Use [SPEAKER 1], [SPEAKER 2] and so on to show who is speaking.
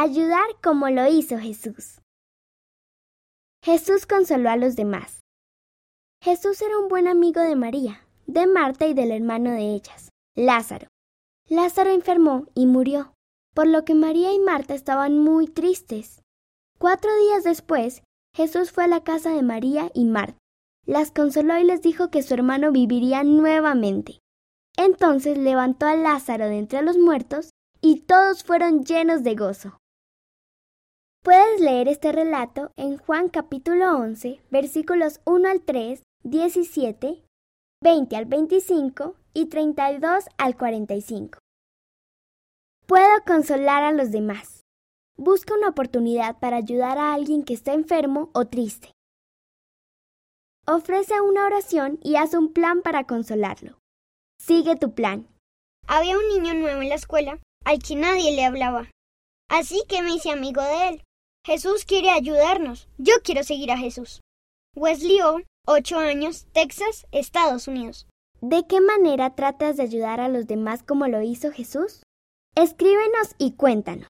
[SPEAKER 1] Ayudar como lo hizo Jesús. Jesús consoló a los demás. Jesús era un buen amigo de María, de Marta y del hermano de ellas, Lázaro. Lázaro enfermó y murió, por lo que María y Marta estaban muy tristes. Cuatro días después, Jesús fue a la casa de María y Marta. Las consoló y les dijo que su hermano viviría nuevamente. Entonces levantó a Lázaro de entre los muertos y todos fueron llenos de gozo. Puedes leer este relato en Juan capítulo 11, versículos 1 al 3, 17, 20 al 25 y 32 al 45. Puedo consolar a los demás. Busca una oportunidad para ayudar a alguien que está enfermo o triste. Ofrece una oración y haz un plan para consolarlo. Sigue tu plan.
[SPEAKER 2] Había un niño nuevo en la escuela al que nadie le hablaba. Así que me hice amigo de él. Jesús quiere ayudarnos. Yo quiero seguir a Jesús. Wesley O, 8 años, Texas, Estados Unidos.
[SPEAKER 1] ¿De qué manera tratas de ayudar a los demás como lo hizo Jesús? Escríbenos y cuéntanos.